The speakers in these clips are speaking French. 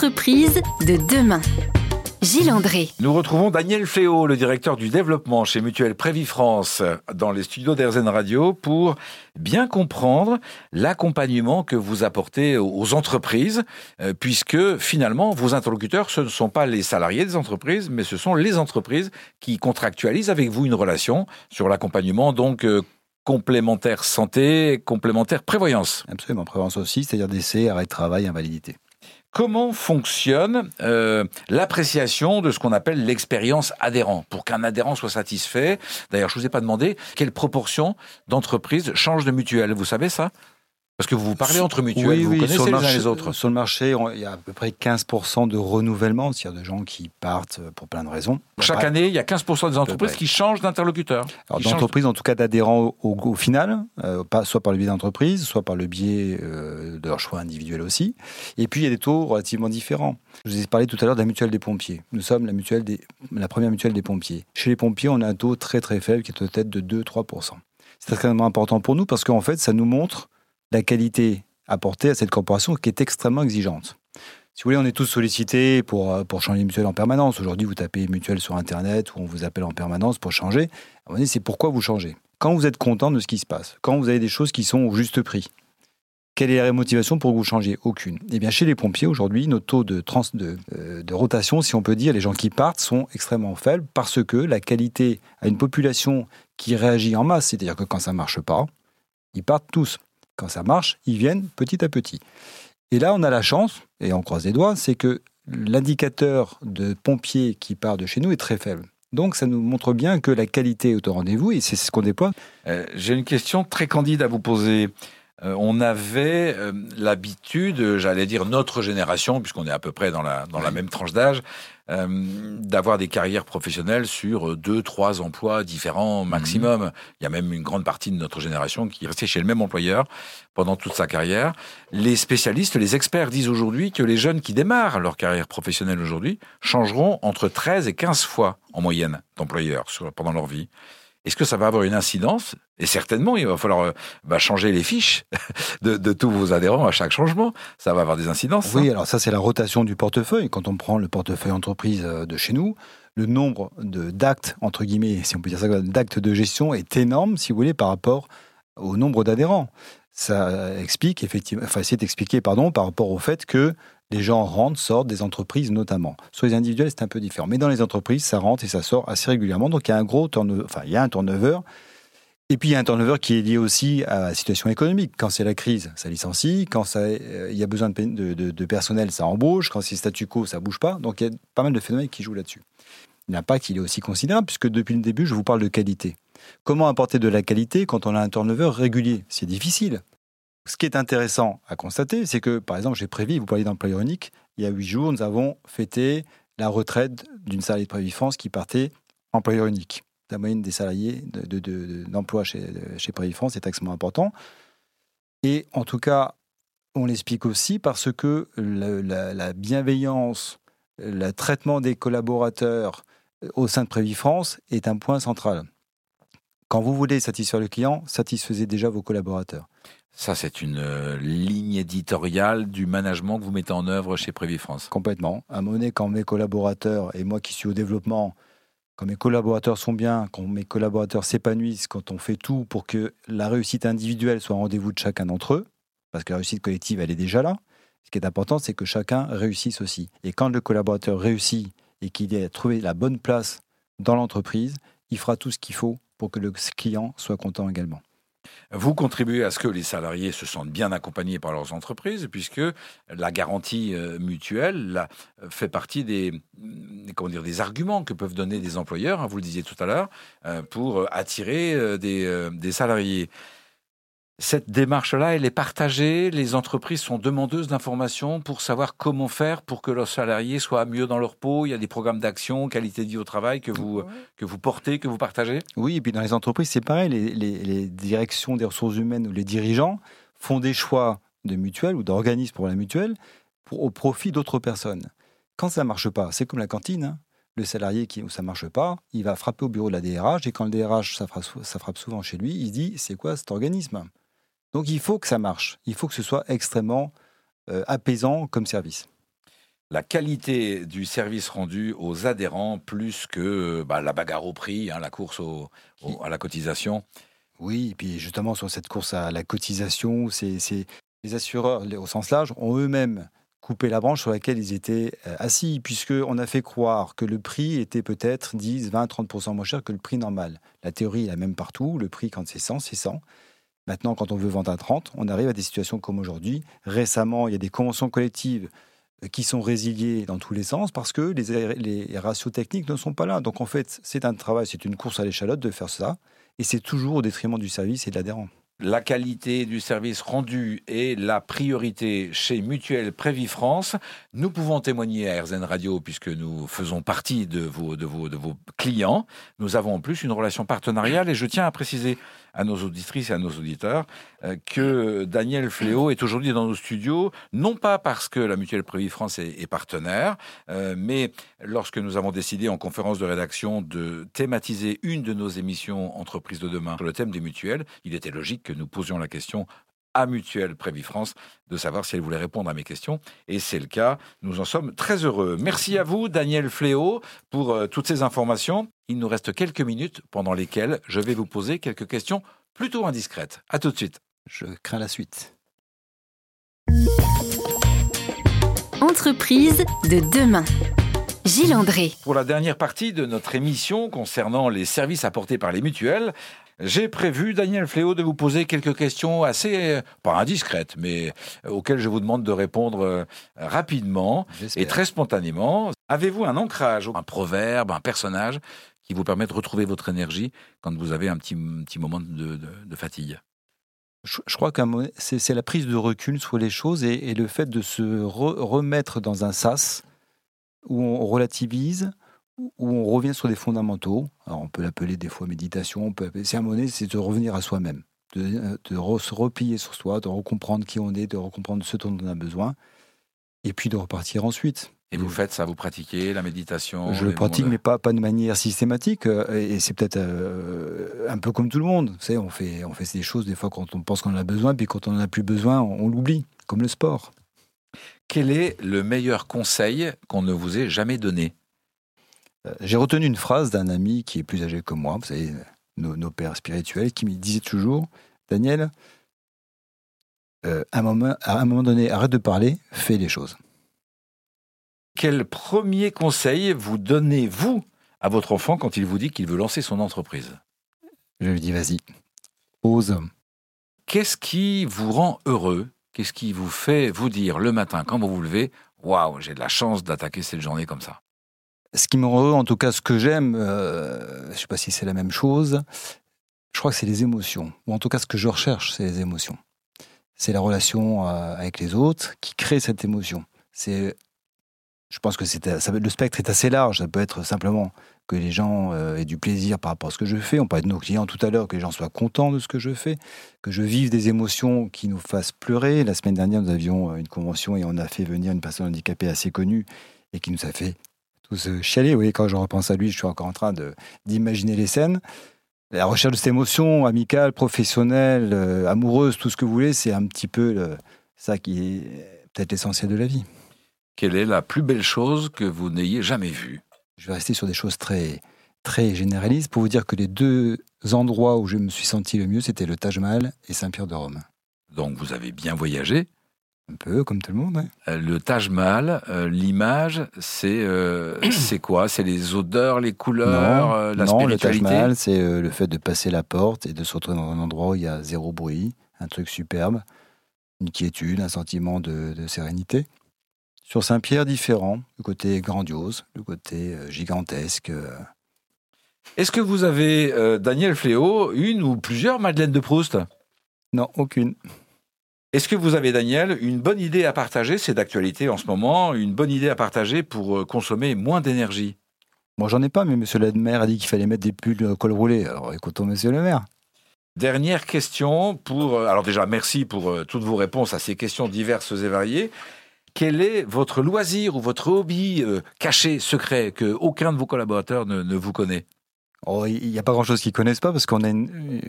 entreprises de demain. Gilles André. Nous retrouvons Daniel Fléau, le directeur du développement chez Mutuelle France, dans les studios d'RZN Radio pour bien comprendre l'accompagnement que vous apportez aux entreprises, euh, puisque finalement, vos interlocuteurs, ce ne sont pas les salariés des entreprises, mais ce sont les entreprises qui contractualisent avec vous une relation sur l'accompagnement, donc euh, complémentaire santé, complémentaire prévoyance. Absolument, prévoyance aussi, c'est-à-dire décès, arrêt de travail, invalidité. Comment fonctionne euh, l'appréciation de ce qu'on appelle l'expérience adhérent pour qu'un adhérent soit satisfait D'ailleurs, je vous ai pas demandé quelle proportion d'entreprises changent de mutuelle. Vous savez ça? Parce que vous vous parlez entre mutuelles, vous connaissez les uns les autres. Sur le marché, il y a à peu près 15% de renouvellement, c'est-à-dire de gens qui partent euh, pour plein de raisons. Chaque année, il y a 15% des entreprises qui changent d'interlocuteur. Alors d'entreprises, en tout cas d'adhérents au, final, euh, pas, soit par le biais d'entreprise, soit par le biais euh, de leur choix individuel aussi. Et puis il y a des taux relativement différents. Je vous ai parlé tout à l'heure de la mutuelle des pompiers. Nous sommes la, mutuelle des, la première mutuelle des pompiers. Chez les pompiers, on a un taux très très faible qui est peut-être de 2-3%. C'est extrêmement important pour nous parce qu'en fait, ça nous montre la qualité apportée à cette corporation qui est extrêmement exigeante. Si vous voulez, on est tous sollicités pour, euh, pour changer mutuelle en permanence. Aujourd'hui, vous tapez mutuelle sur Internet ou on vous appelle en permanence pour changer. À un c'est pourquoi vous changez? Quand vous êtes content de ce qui se passe, quand vous avez des choses qui sont au juste prix, quelle est la motivation pour que vous changiez? Aucune. Eh bien, chez les pompiers, aujourd'hui, nos taux de, trans, de, euh, de, rotation, si on peut dire, les gens qui partent, sont extrêmement faibles parce que la qualité à une population qui réagit en masse, c'est-à-dire que quand ça ne marche pas, ils partent tous. Quand ça marche, ils viennent petit à petit. Et là, on a la chance, et on croise les doigts, c'est que l'indicateur de pompiers qui part de chez nous est très faible. Donc ça nous montre bien que la qualité est au rendez-vous et c'est ce qu'on déploie. Euh, j'ai une question très candide à vous poser. Euh, on avait euh, l'habitude, j'allais dire notre génération, puisqu'on est à peu près dans la, dans la même tranche d'âge, euh, d'avoir des carrières professionnelles sur deux, trois emplois différents maximum. Mhm. Il y a même une grande partie de notre génération qui est restée chez le même employeur pendant toute sa carrière. Les spécialistes, les experts disent aujourd'hui que les jeunes qui démarrent leur carrière professionnelle aujourd'hui changeront entre 13 et 15 fois en moyenne d'employeurs pendant leur vie. Est-ce que ça va avoir une incidence? Et certainement, il va falloir euh, bah, changer les fiches de, tous vos adhérents à chaque changement. Ça va avoir des incidences. Oui, alors ça, c'est la rotation du portefeuille. Quand on prend le portefeuille entreprise euh, de chez nous, le nombre d'actes, entre guillemets, si on peut dire ça, d'actes de gestion est énorme, si vous voulez, par rapport au nombre d'adhérents. Ça explique effectivement, enfin, c'est expliqué, pardon, par rapport au fait que les gens rentrent, sortent des entreprises notamment. Sur les individuels, c'est un peu différent. Mais dans les entreprises, ça rentre et ça sort assez régulièrement. Donc il y a un gros turnover, enfin il y a un turnover. Et puis il y a un turnover qui est lié aussi à la situation économique. Quand c'est la crise, ça licencie. Quand ça, euh, il y a besoin de, personnel, ça embauche. Quand c'est statu quo, ça bouge pas. Donc il y a pas mal de phénomènes qui jouent là-dessus. L'impact, il est aussi considérable puisque depuis le début, je vous parle de qualité. Comment apporter de la qualité quand on a un turnover régulier? C'est difficile. Ce qui est intéressant à constater, c'est que, par exemple, j'ai prévu, vous parlez d'employeur unique, il y a huit jours, nous avons fêté la retraite d'une salariée de Prévifrance qui partait employeur unique. La moyenne des salariés d'emploi de, chez, chez Prévifrance est extrêmement important. Et en tout cas, on l'explique aussi parce que la, la, bienveillance, le traitement des collaborateurs au sein de Prévifrance est un point central. Quand vous voulez satisfaire le client, satisfaisez déjà vos collaborateurs. Ça, c'est une euh, ligne éditoriale du management que vous mettez en œuvre chez Prévis France. Complètement. À mon quand mes collaborateurs, et moi qui suis au développement, quand mes collaborateurs sont bien, quand mes collaborateurs s'épanouissent, quand on fait tout pour que la réussite individuelle soit au rendez-vous de chacun d'entre eux, parce que la réussite collective, elle est déjà là. Ce qui est important, c'est que chacun réussisse aussi. Et quand le collaborateur réussit et qu'il ait trouvé la bonne place dans l'entreprise, il fera tout ce qu'il faut pour que le client soit content également. Vous contribuez à ce que les salariés se sentent bien accompagnés par leurs entreprises, puisque la garantie euh, mutuelle fait partie dire, des arguments que peuvent donner des employeurs, hein, vous le disiez tout à l'heure, euh, pour attirer euh, des salariés. Cette démarche-là, elle est partagée. Les entreprises sont demandeuses d'informations pour savoir comment faire pour que leurs salariés soient mieux dans leur peau. Il y a des programmes d'action, qualité de vie au travail que vous, que vous portez, que vous partagez Oui, et puis dans les entreprises, c'est pareil. Les, directions des ressources humaines ou les dirigeants font des choix de mutuelles ou d'organismes pour la mutuelle pour, au profit d'autres personnes. Quand ça ne marche pas, c'est comme la cantine. Hein. Le salarié qui, où ça marche pas, il va frapper au bureau de la DRH et quand le DRH, ça frappe souvent chez lui, il se dit c'est quoi cet organisme? Donc il faut que ça marche, il faut que ce soit extrêmement euh, apaisant comme service. la qualité du service rendu aux adhérents plus que bah, la bagarre au prix, hein, la course à la cotisation. Oui, et puis justement sur cette course à la cotisation, c'est les assureurs, au sens large, ont eux-mêmes coupé la branche sur laquelle ils étaient euh, assis, puisqu'on a fait croire que le prix était peut-être 10, 20, 30% moins cher que le prix normal. La théorie est la même partout, le prix quand c'est 100, c'est 100. Maintenant, quand on veut vendre à 30, on arrive à des situations comme aujourd'hui. Récemment, il y a des conventions collectives euh, qui sont résiliées dans tous les sens parce que les, ratios techniques ne sont pas là. Donc en fait, c'est un travail, c'est une course à l'échalote de faire ça et c'est toujours au détriment du service et de l'adhérent. La qualité du service rendu est la priorité chez Mutuelle Prévie France. Nous pouvons témoigner à RZN Radio puisque nous faisons partie de vos clients. Nous avons en plus une relation partenariale et je tiens à préciser à nos auditrices et à nos auditeurs euh, que Daniel Fléau est aujourd'hui dans nos studios, non pas parce que la Mutuelle Prévie France est, partenaire, euh, mais lorsque nous avons décidé en conférence de rédaction de thématiser une de nos émissions Entreprises de demain sur le thème des mutuelles, il était logique que nous posions la question à Mutuelle Prévie France de savoir si elle voulait répondre à mes questions. Et c'est le cas. Nous en sommes très heureux. Merci à vous, Daniel Fléau, pour euh, toutes ces informations. Il nous reste quelques minutes pendant lesquelles je vais vous poser quelques questions plutôt indiscrètes. À tout de suite. Je crains la suite. Entreprise de demain. Gilles André. Pour la dernière partie de notre émission concernant les services apportés par les mutuelles, j'ai prévu, Daniel Fléau, de vous poser quelques questions assez, pas indiscrètes, mais auxquelles je vous demande de répondre euh, rapidement et très spontanément. Avez-vous un ancrage, un proverbe, un personnage qui vous permet de retrouver votre énergie quand vous avez un petit, petit moment de, fatigue? Je, crois que c'est la prise de recul sur les choses et, le fait de se remettre dans un sas où on relativise, où on revient sur des fondamentaux. Alors on peut l'appeler des fois méditation, on peut appeler sermonner, c'est de revenir à soi-même, de, se replier sur soi, de recomprendre qui on est, de recomprendre ce dont on a besoin, et puis de repartir ensuite. Et vous faites ça, vous pratiquez la méditation Je le pratique, mais pas, pas de manière systématique. Euh, et c'est peut-être euh, un peu comme tout le monde. Vous savez, on fait, on fait des choses des fois quand on pense qu'on en a besoin, puis quand on n'en a plus besoin, on l'oublie, comme le sport. Quel est le meilleur conseil qu'on ne vous ait jamais donné? J'ai retenu une phrase d'un ami qui est plus âgé que moi, vous savez, nos, pères spirituels, qui me disait toujours Daniel, euh, à, un moment, à un moment donné, arrête de parler, fais les choses. Quel premier conseil vous donnez-vous à votre enfant quand il vous dit qu'il veut lancer son entreprise? Je lui dis vas-y, ose. Qu'est-ce qui vous rend heureux? Qu'est-ce qui vous fait vous dire le matin quand vous vous levez Waouh, j'ai de la chance d'attaquer cette journée comme ça ce qui me rend en tout cas ce que j'aime, euh, je ne sais pas si c'est la même chose, je crois que c'est les émotions. Ou en tout cas ce que je recherche, c'est les émotions. C'est la relation euh, avec les autres qui crée cette émotion. C'est, je pense que c'est, le spectre est assez large. Ça peut être simplement que les gens euh, aient du plaisir par rapport à ce que je fais. On parlait de nos clients tout à l'heure, que les gens soient contents de ce que je fais, que je vive des émotions qui nous fassent pleurer. La semaine dernière, nous avions une convention et on a fait venir une personne handicapée assez connue et qui nous a fait tous chialer. Oui, quand je repense à lui, je suis encore en train d'imaginer les scènes. La recherche de cette émotion amicale, professionnelle, euh, amoureuse, tout ce que vous voulez, c'est un petit peu ça qui est peut-être l'essentiel de la vie. Quelle est la plus belle chose que vous n'ayez jamais vue? Je vais rester sur des choses très, très généralistes pour vous dire que les deux endroits où je me suis senti le mieux, c'était le Taj Mahal et Saint-Pierre de Rome. Donc vous avez bien voyagé un peu, comme tout le monde. Euh, le Taj Mahal, euh, l'image, c'est euh, c'est quoi? C'est les odeurs, les couleurs, la non, le Taj Mahal, c'est le fait de passer la porte et de se retrouver dans un endroit où il y a zéro bruit, un truc superbe, une quiétude, un sentiment de, sérénité. Sur Saint-Pierre, différent, le côté grandiose, le côté gigantesque. Est-ce que vous avez, Daniel Fléau, une ou plusieurs Madeleine de Proust? Non, aucune. Est-ce que vous avez, Daniel, une bonne idée à partager? C'est d'actualité en ce moment, une bonne idée à partager pour euh, consommer moins d'énergie Moi, j'en ai pas, mais monsieur le maire a dit qu'il fallait mettre des pulls euh, col roulé. Alors écoutons monsieur le maire. Dernière question pour. Euh, alors, déjà, merci pour toutes vos réponses à ces questions diverses et variées. Quel est votre loisir ou votre hobby caché, secret, que aucun de vos collaborateurs ne, vous connaît? Oh, il n'y a pas grand-chose qu'ils connaissent pas parce qu'on a une,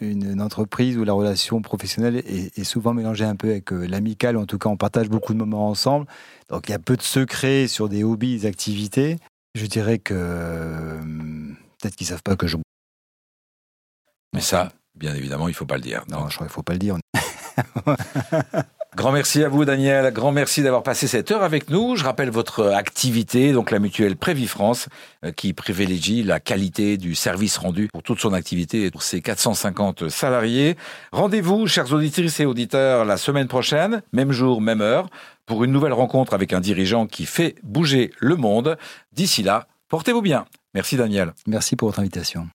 une, entreprise où la relation professionnelle est, souvent mélangée un peu avec euh, l'amical. En tout cas, on partage beaucoup de moments ensemble. Donc, il y a peu de secrets sur des hobbies, des activités. Je dirais que euh, peut-être qu'ils savent pas que je. Mais ça, bien évidemment, il faut pas le dire. Non, je crois qu'il faut pas le dire. Grand merci à vous, Daniel. Grand merci d'avoir passé cette heure avec nous. Je rappelle votre activité, donc la mutuelle Prévifrance, euh, qui privilégie la qualité du service rendu pour toute son activité et pour ses 450 salariés. Rendez-vous, chers auditrices et auditeurs, la semaine prochaine, même jour, même heure, pour une nouvelle rencontre avec un dirigeant qui fait bouger le monde. D'ici là, portez-vous bien. Merci, Daniel. Merci pour votre invitation.